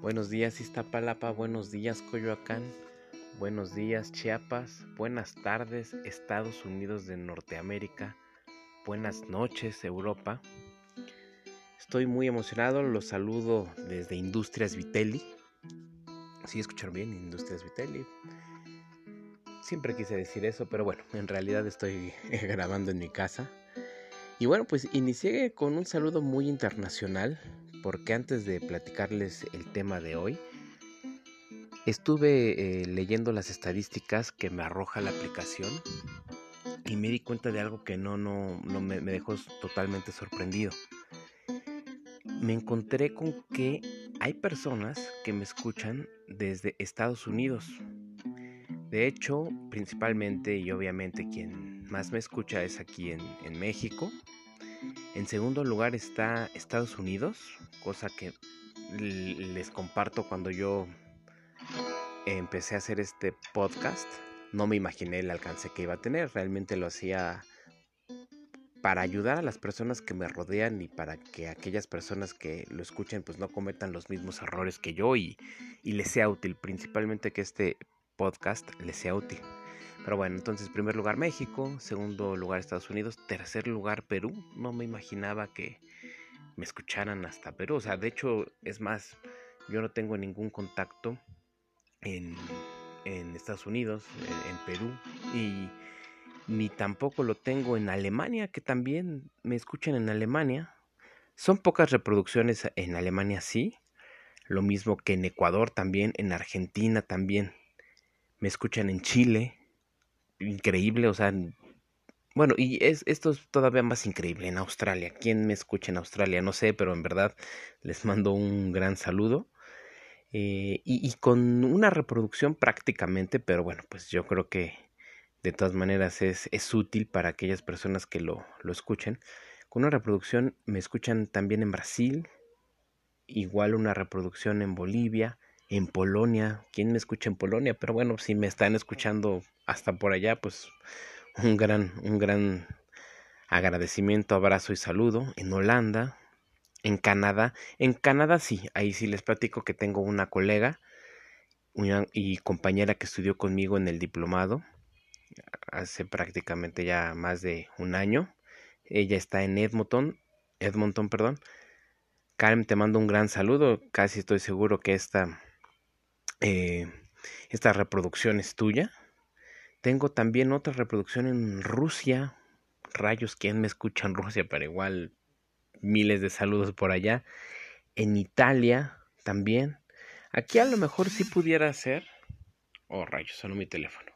Buenos días Iztapalapa, buenos días Coyoacán, buenos días Chiapas, buenas tardes Estados Unidos de Norteamérica, buenas noches Europa. Estoy muy emocionado, los saludo desde Industrias Vitelli. ¿Sí escucharon bien? Industrias Vitelli. Siempre quise decir eso, pero bueno, en realidad estoy grabando en mi casa. Y bueno, pues inicié con un saludo muy internacional porque antes de platicarles el tema de hoy, estuve eh, leyendo las estadísticas que me arroja la aplicación y me di cuenta de algo que no, no, no me, me dejó totalmente sorprendido. Me encontré con que hay personas que me escuchan desde Estados Unidos. De hecho, principalmente y obviamente quien más me escucha es aquí en, en México, en segundo lugar está Estados Unidos, cosa que les comparto cuando yo empecé a hacer este podcast. No me imaginé el alcance que iba a tener, realmente lo hacía para ayudar a las personas que me rodean y para que aquellas personas que lo escuchen pues no cometan los mismos errores que yo y, y les sea útil, principalmente que este podcast les sea útil. Pero bueno, entonces primer lugar México, segundo lugar Estados Unidos, tercer lugar Perú. No me imaginaba que me escucharan hasta Perú. O sea, de hecho, es más, yo no tengo ningún contacto en, Estados Unidos, en, Perú, y ni tampoco lo tengo en Alemania, que también me escuchan en Alemania. Son pocas reproducciones en Alemania, sí. Lo mismo que en Ecuador también, en Argentina también. Me escuchan en Chile, increíble, o sea, bueno, y es, esto es todavía más increíble en Australia. ¿Quién me escucha en Australia? No sé, pero en verdad les mando un gran saludo. Eh, y, con una reproducción prácticamente, pero bueno, pues yo creo que de todas maneras es, es útil para aquellas personas que lo, lo escuchen. Con una reproducción me escuchan también en Brasil, igual una reproducción en Bolivia, en Polonia. ¿Quién me escucha en Polonia? Pero bueno, si me están escuchando hasta por allá, pues un gran, un gran agradecimiento, abrazo y saludo. En Holanda, en Canadá. En Canadá sí, ahí sí les platico que tengo una colega y compañera que estudió conmigo en el diplomado hace prácticamente ya más de un año. Ella está en Edmonton, Edmonton, perdón. Karen, te mando un gran saludo. Casi estoy seguro que esta eh, esta reproducción es tuya. Tengo también otra reproducción en Rusia. Rayos, ¿quién me escucha en Rusia? Pero igual miles de saludos por allá. En Italia también. Aquí a lo mejor sí pudiera ser. Oh, rayos, sonó mi teléfono.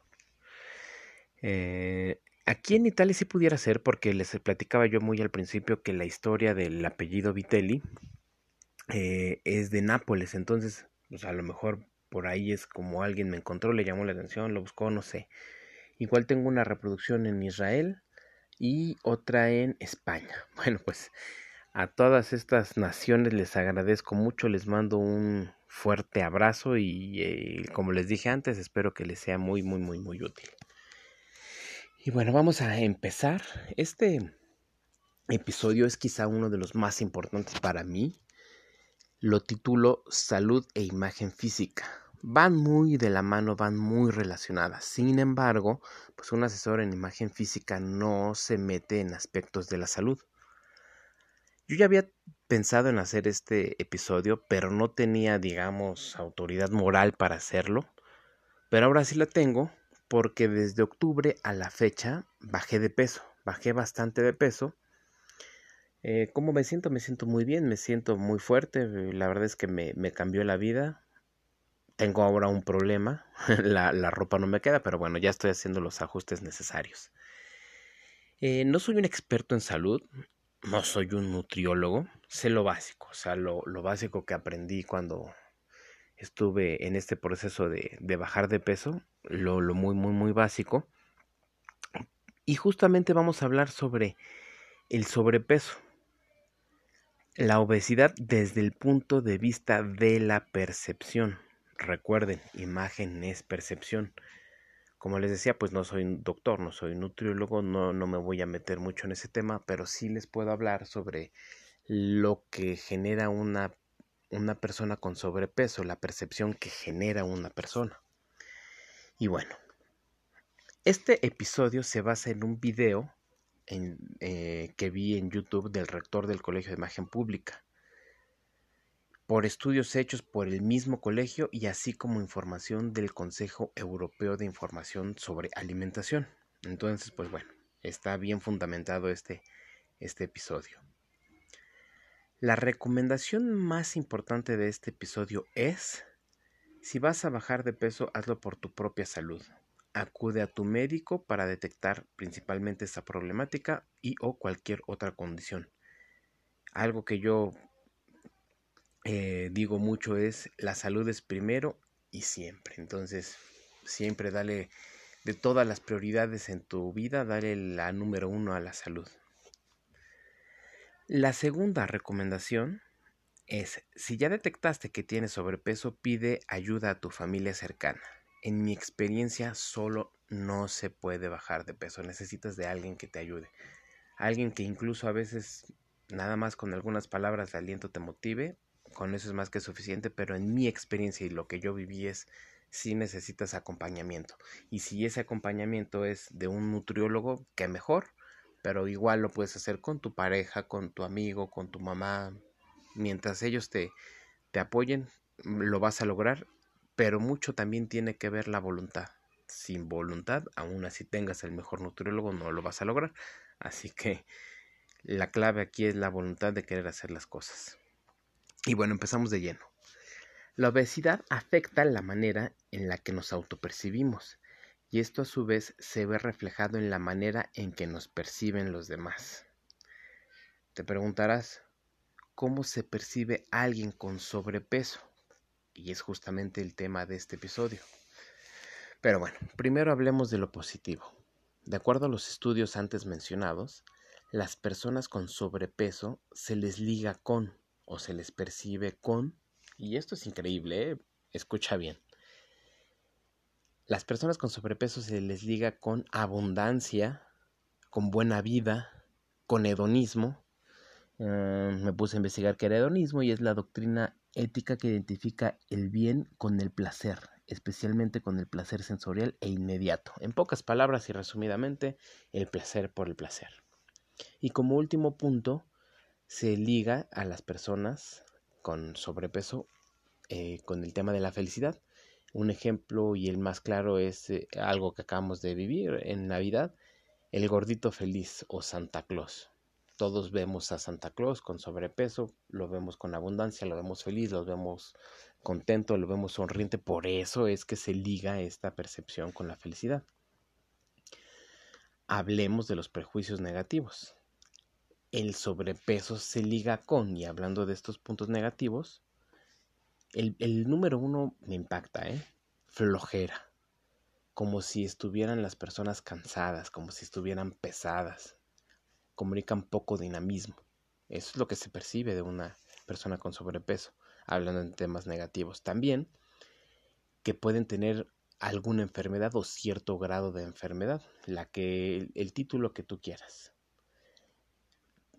Eh, aquí en Italia sí pudiera ser porque les platicaba yo muy al principio que la historia del apellido Vitelli eh, es de Nápoles. Entonces, pues a lo mejor por ahí es como alguien me encontró, le llamó la atención, lo buscó, no sé. Igual tengo una reproducción en Israel y otra en España. Bueno, pues a todas estas naciones les agradezco mucho, les mando un fuerte abrazo y eh, como les dije antes, espero que les sea muy, muy, muy, muy útil. Y bueno, vamos a empezar. Este episodio es quizá uno de los más importantes para mí lo titulo Salud e imagen física. Van muy de la mano, van muy relacionadas. Sin embargo, pues un asesor en imagen física no se mete en aspectos de la salud. Yo ya había pensado en hacer este episodio, pero no tenía, digamos, autoridad moral para hacerlo. Pero ahora sí la tengo porque desde octubre a la fecha bajé de peso, bajé bastante de peso eh, ¿Cómo me siento? Me siento muy bien, me siento muy fuerte, la verdad es que me, cambió la vida. Tengo ahora un problema, la, ropa no me queda, pero bueno, ya estoy haciendo los ajustes necesarios. Eh, no soy un experto en salud, no soy un nutriólogo, sé lo básico, o sea, lo, básico que aprendí cuando estuve en este proceso de, de bajar de peso, lo, lo muy, muy, muy básico. Y justamente vamos a hablar sobre el sobrepeso. La obesidad desde el punto de vista de la percepción. Recuerden, imagen es percepción. Como les decía, pues no soy doctor, no soy nutriólogo, no, no me voy a meter mucho en ese tema, pero sí les puedo hablar sobre lo que genera una una persona con sobrepeso, la percepción que genera una persona. Y bueno, este episodio se basa en un video eh, que vi en YouTube del rector del Colegio de Imagen Pública, por estudios hechos por el mismo colegio y así como información del Consejo Europeo de Información sobre Alimentación. Entonces, pues bueno, está bien fundamentado este, este episodio. La recomendación más importante de este episodio es, si vas a bajar de peso, hazlo por tu propia salud. Acude a tu médico para detectar principalmente esta problemática y o cualquier otra condición. Algo que yo eh, digo mucho es la salud es primero y siempre. Entonces, siempre dale de todas las prioridades en tu vida, dale la número uno a la salud. La segunda recomendación es, si ya detectaste que tienes sobrepeso, pide ayuda a tu familia cercana. En mi experiencia, solo no se puede bajar de peso. Necesitas de alguien que te ayude. Alguien que incluso a veces nada más con algunas palabras de aliento te motive. Con eso es más que suficiente, pero en mi experiencia y lo que yo viví es si necesitas acompañamiento. Y si ese acompañamiento es de un nutriólogo, que mejor pero igual lo puedes hacer con tu pareja, con tu amigo, con tu mamá. Mientras ellos te, te apoyen, mm, lo vas a lograr, pero mucho también tiene que ver la voluntad. Sin voluntad, aún así tengas el mejor nutriólogo, no lo vas a lograr. Así que la clave aquí es la voluntad de querer hacer las cosas. Y bueno, empezamos de lleno. La obesidad afecta la manera en la que nos autopercibimos y esto a su vez se ve reflejado en la manera en que nos perciben los demás. Te preguntarás, ¿cómo se percibe alguien con sobrepeso? Y es justamente el tema de este episodio. Pero bueno, primero hablemos de lo positivo. De acuerdo a los estudios antes mencionados, las personas con sobrepeso se les liga con o se les percibe con, y esto es increíble, ¿eh? escucha bien, las personas con sobrepeso se les liga con abundancia, con buena vida, con hedonismo. Eh, me puse a investigar qué era hedonismo y es la doctrina ética que identifica el bien con el placer, especialmente con el placer sensorial e inmediato. En pocas palabras y resumidamente, el placer por el placer. Y como último punto, se liga a las personas con sobrepeso eh, con el tema de la felicidad. Un ejemplo y el más claro es eh, algo que acabamos de vivir en Navidad, el gordito feliz o Santa Claus. Todos vemos a Santa Claus con sobrepeso, lo vemos con abundancia, lo vemos feliz, lo vemos contento, lo vemos sonriente, por eso es que se liga esta percepción con la felicidad. Hablemos de los prejuicios negativos. El sobrepeso se liga con, y hablando de estos puntos negativos, el, número uno me impacta, ¿eh? Flojera. Como si estuvieran las personas cansadas, como si estuvieran pesadas. Comunican poco dinamismo. Eso es lo que se percibe de una persona con sobrepeso, hablando en temas negativos. También que pueden tener alguna enfermedad o cierto grado de enfermedad, la que el título que tú quieras.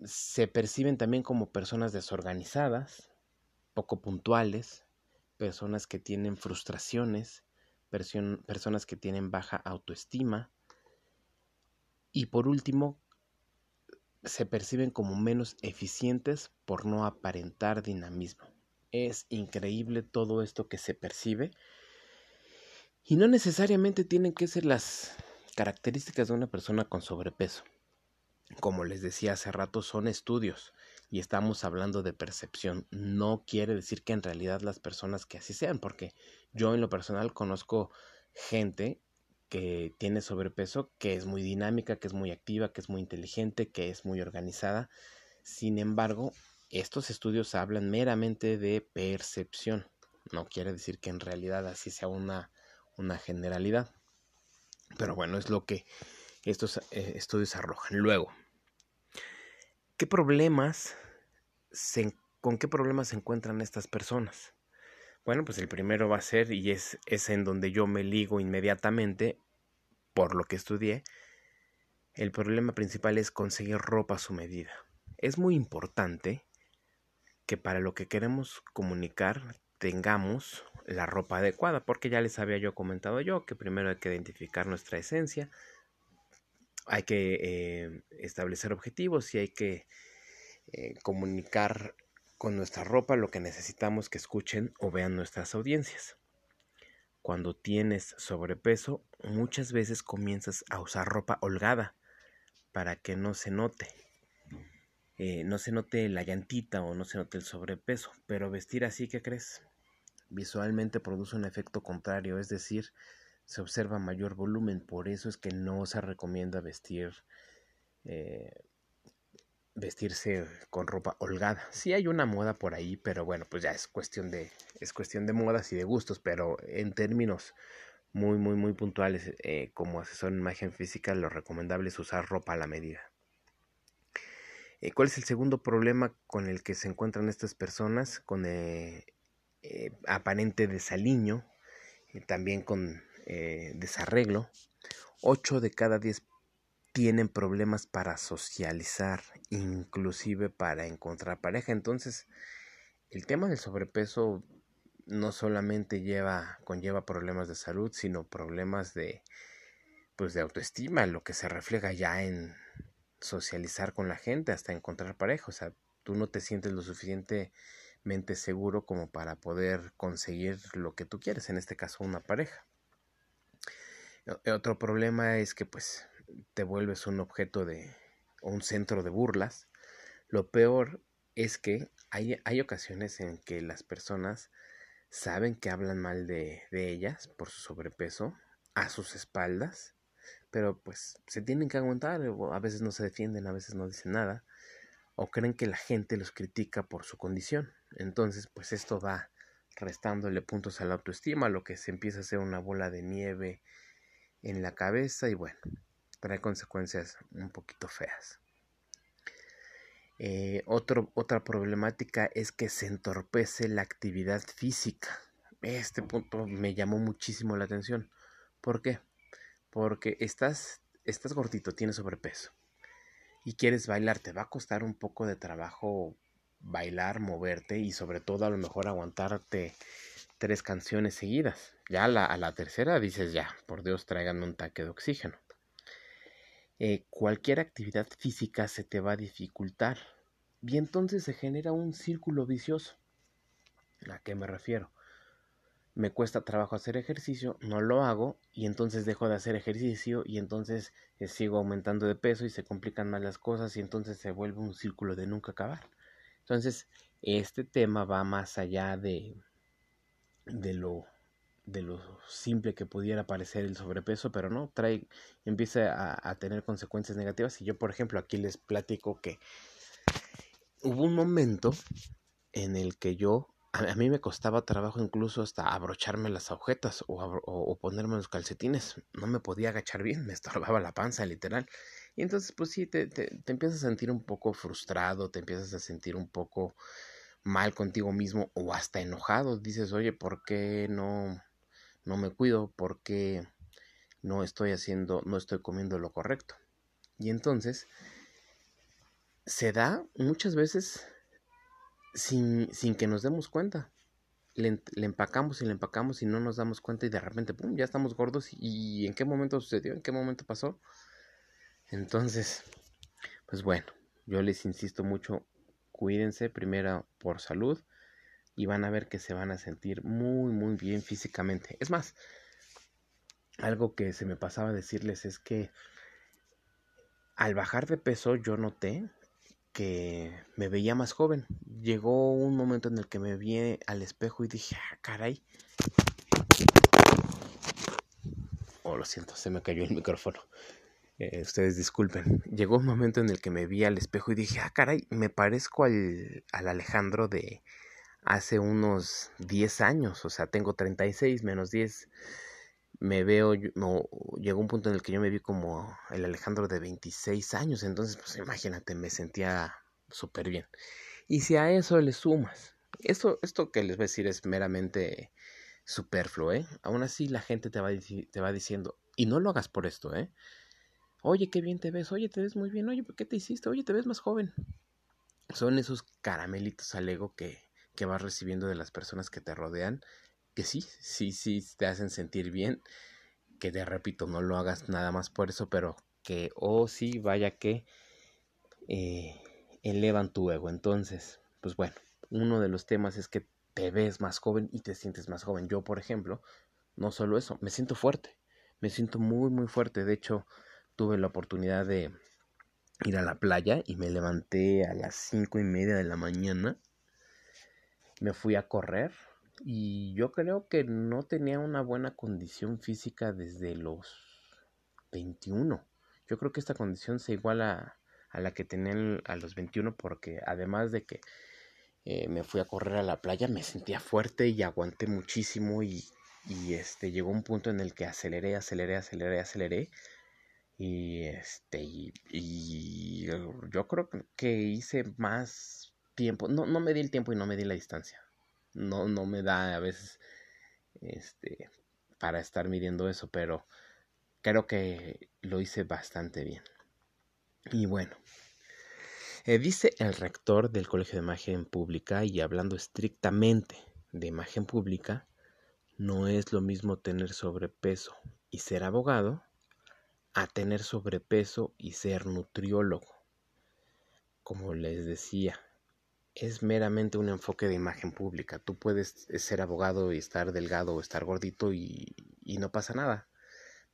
Se perciben también como personas desorganizadas, poco puntuales, personas que tienen frustraciones, personas que tienen baja autoestima y por último, se perciben como menos eficientes por no aparentar dinamismo. Es increíble todo esto que se percibe y no necesariamente tienen que ser las características de una persona con sobrepeso. Como les decía hace rato, son estudios y estamos hablando de percepción. No quiere decir que en realidad las personas que así sean, porque yo en lo personal conozco gente que tiene sobrepeso, que es muy dinámica, que es muy activa, que es muy inteligente, que es muy organizada. Sin embargo, estos estudios hablan meramente de percepción. No quiere decir que en realidad así sea una, una generalidad. Pero bueno, es lo que estos eh, estudios arrojan. Luego, ¿Qué problemas con qué problemas se encuentran estas personas? Bueno, pues el primero va a ser, y es, es en donde yo me ligo inmediatamente, por lo que estudié, el problema principal es conseguir ropa a su medida. Es muy importante que para lo que queremos comunicar tengamos la ropa adecuada, porque ya les había yo comentado yo que primero hay que identificar nuestra esencia, hay que eh, establecer objetivos y hay que eh, comunicar con nuestra ropa lo que necesitamos que escuchen o vean nuestras audiencias. Cuando tienes sobrepeso, muchas veces comienzas a usar ropa holgada para que no se note. Eh, no se note la llantita o no se note el sobrepeso, pero vestir así, ¿qué crees? Visualmente produce un efecto contrario, es decir, se observa mayor volumen, por eso es que no se recomienda vestir eh, vestirse con ropa holgada. Sí hay una moda por ahí, pero bueno, pues ya es cuestión de es cuestión de modas y de gustos, pero en términos muy muy muy puntuales eh, como asesor en imagen física lo recomendable es usar ropa a la medida. Eh, ¿Cuál es el segundo problema con el que se encuentran estas personas? Con aparente desaliño, también con desarreglo. 8 de cada 10 tienen problemas para socializar, inclusive para encontrar pareja. Entonces, el tema del sobrepeso no solamente lleva, conlleva problemas de salud, sino problemas de, pues, de autoestima, lo que se refleja ya en socializar con la gente hasta encontrar pareja. O sea, tú no te sientes lo suficientemente seguro como para poder conseguir lo que tú quieres, en este caso una pareja. Otro problema es que pues te vuelves un objeto de un centro de burlas. Lo peor es que hay, hay ocasiones en que las personas saben que hablan mal de, de ellas por su sobrepeso a sus espaldas, pero pues se tienen que aguantar, a veces no se defienden, a veces no dicen nada, o creen que la gente los critica por su condición. Entonces, pues esto va restándole puntos a la autoestima, lo que se empieza a hacer una bola de nieve en la cabeza y bueno, trae consecuencias un poquito feas. Eh, otra problemática es que se entorpece la actividad física. Este punto me llamó muchísimo la atención. ¿Por qué? Porque estás, estás gordito, tienes sobrepeso y quieres bailar, te va a costar un poco de trabajo bailar, moverte y sobre todo a lo mejor aguantarte tres canciones seguidas. Ya a la, tercera dices ya, por Dios, tráiganme un taque de oxígeno. Eh, cualquier actividad física se te va a dificultar. Y entonces se genera un círculo vicioso. ¿A qué me refiero? Me cuesta trabajo hacer ejercicio, no lo hago y entonces dejo de hacer ejercicio y entonces eh, sigo aumentando de peso y se complican más las cosas y entonces se vuelve un círculo de nunca acabar. Entonces, este tema va más allá de, de lo de lo simple que pudiera parecer el sobrepeso, pero no, trae, empieza a, tener consecuencias negativas. Y yo, por ejemplo, aquí les platico que hubo un momento en el que yo, a, mí me costaba trabajo incluso hasta abrocharme las agujetas o, o, ponerme los calcetines. No me podía agachar bien, me estorbaba la panza, literal. Y entonces, pues sí, te, te, te empiezas a sentir un poco frustrado, te empiezas a sentir un poco mal contigo mismo o hasta enojado. Dices, oye, ¿por qué no no me cuido porque no estoy haciendo, no estoy comiendo lo correcto. Y entonces se da muchas veces sin, sin que nos demos cuenta. Le, empacamos y le empacamos y no nos damos cuenta y de repente, ¡pum!, ya estamos gordos. ¿Y en qué momento sucedió? ¿En qué momento pasó? Entonces, pues bueno, yo les insisto mucho, cuídense primero por salud y van a ver que se van a sentir muy, muy bien físicamente. Es más, algo que se me pasaba a decirles es que al bajar de peso yo noté que me veía más joven. Llegó un momento en el que me vi al espejo y dije, ah, caray. Oh, lo siento, se me cayó el micrófono. Eh, ustedes disculpen. Llegó un momento en el que me vi al espejo y dije, ah, caray, me parezco al, al Alejandro de, hace unos 10 años, o sea, tengo 36 menos 10. Me veo, no, llegó un punto en el que yo me vi como el Alejandro de 26 años, entonces, pues imagínate, me sentía súper bien. Y si a eso le sumas, esto, esto que les voy a decir es meramente superfluo, ¿eh? Aún así la gente te va, te va diciendo, y no lo hagas por esto, ¿eh? Oye, qué bien te ves, oye, te ves muy bien, oye, ¿por qué te hiciste? Oye, te ves más joven. son esos caramelitos al ego que, que vas recibiendo de las personas que te rodean, que sí, sí, sí te hacen sentir bien, que te repito, no lo hagas nada más por eso, pero que, oh sí, vaya que eh, elevan tu ego. Entonces, pues bueno, uno de los temas es que te ves más joven y te sientes más joven. Yo, por ejemplo, no solo eso, me siento fuerte, me siento muy, muy fuerte. De hecho, tuve la oportunidad de ir a la playa y me levanté a las cinco y media de la mañana. Me fui a correr y yo creo que no tenía una buena condición física desde los 21. Yo creo que esta condición se iguala a la que tenía a los 21 porque además de que eh, me fui a correr a la playa me sentía fuerte y aguanté muchísimo y, y este llegó un punto en el que aceleré, aceleré, aceleré, aceleré y este y, yo creo que hice más tiempo, no, no me di el tiempo y no me di la distancia no, no me da a veces este, para estar midiendo eso, pero creo que lo hice bastante bien. Y bueno, eh, dice el rector del Colegio de Imagen Pública y hablando estrictamente de imagen pública, no es lo mismo tener sobrepeso y ser abogado a tener sobrepeso y ser nutriólogo. Como les decía, es meramente un enfoque de imagen pública. Tú puedes eh, ser abogado y estar delgado o estar gordito y, no pasa nada.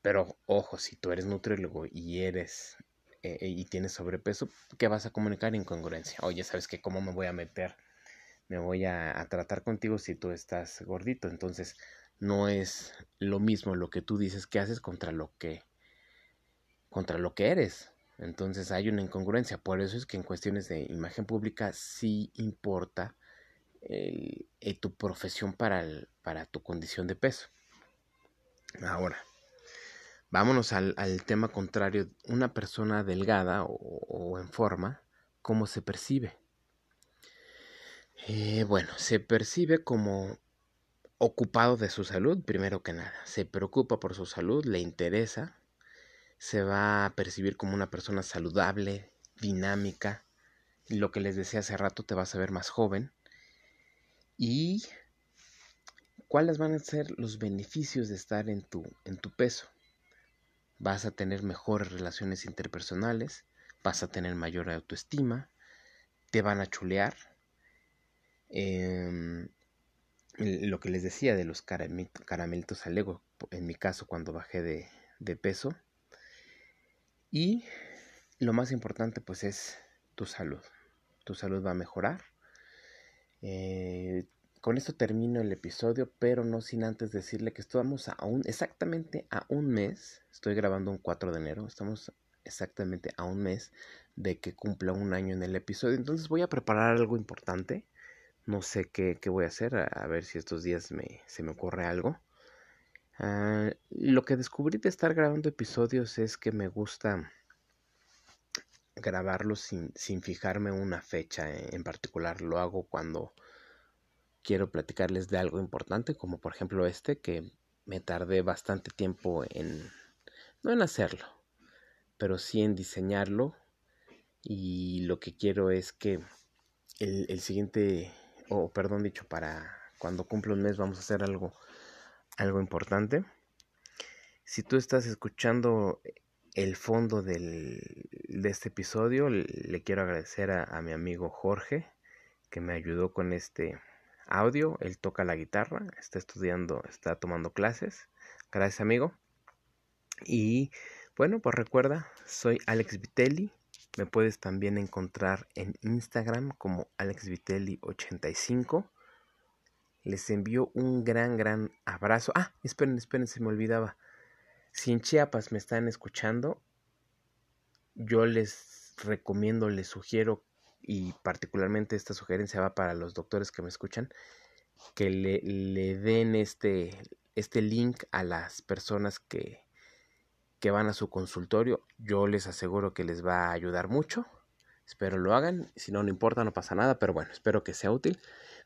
Pero ojo, si tú eres nutriólogo y eres eh, y tienes sobrepeso, ¿qué vas a comunicar? Incongruencia. Oye, ¿sabes qué? ¿Cómo me voy a meter? Me voy a, a tratar contigo si tú estás gordito. Entonces, no es lo mismo lo que tú dices que haces contra lo que contra lo que eres. Entonces hay una incongruencia. Por eso es que en cuestiones de imagen pública sí importa eh, tu profesión para, para tu condición de peso. Ahora, vámonos al, tema contrario. Una persona delgada o, en forma, ¿cómo se percibe? Eh, bueno, se percibe como ocupado de su salud, primero que nada. Se preocupa por su salud, le interesa, se va a percibir como una persona saludable, dinámica. Lo que les decía hace rato, te vas a ver más joven. Y cuáles van a ser los beneficios de estar en tu, en tu peso. Vas a tener mejores relaciones interpersonales, vas a tener mayor autoestima, te van a chulear. Em, lo que les decía de los caramelitos al ego, en mi caso cuando bajé de, de peso, y lo más importante pues es tu salud. Tu salud va a mejorar. Eh, con esto termino el episodio, pero no sin antes decirle que estamos a un, exactamente a un mes. Estoy grabando un 4 de enero. Estamos exactamente a un mes de que cumpla un año en el episodio. Entonces voy a preparar algo importante. No sé qué, voy a hacer. A, ver si estos días me, se me ocurre algo. Ah, lo que descubrí de estar grabando episodios es que me gusta grabarlos sin, sin fijarme una fecha en particular. Lo hago cuando quiero platicarles de algo importante, como por ejemplo este, que me tardé bastante tiempo en, no en hacerlo, pero sí en diseñarlo. Y lo que quiero es que el, el siguiente, o perdón dicho, para cuando cumpla un mes vamos a hacer algo algo importante. Si tú estás escuchando el fondo del, de este episodio, le quiero agradecer a, mi amigo Jorge que me ayudó con este audio. Él toca la guitarra, está estudiando, está tomando clases. Gracias amigo. Y bueno, pues recuerda, soy Alex Vitelli. Me puedes también encontrar en Instagram como AlexVitelli85. Les envío un gran, gran abrazo. Ah, esperen, esperen, se me olvidaba. Si en Chiapas me están escuchando, yo les recomiendo, les sugiero, y particularmente esta sugerencia va para los doctores que me escuchan, que le, le den este, este link a las personas que, que van a su consultorio. Yo les aseguro que les va a ayudar mucho. Espero lo hagan. Si no, no importa, no pasa nada. Pero bueno, espero que sea útil.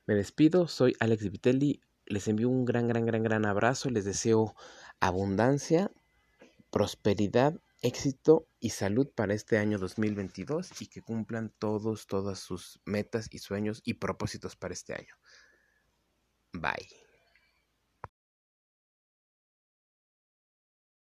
Me despido, soy Alex Vitelli, les envío un gran, gran, gran, gran abrazo, les deseo abundancia, prosperidad éxito y salud para este año 2022 y que cumplan todos, todas sus metas y sueños y propósitos para este año. Bye.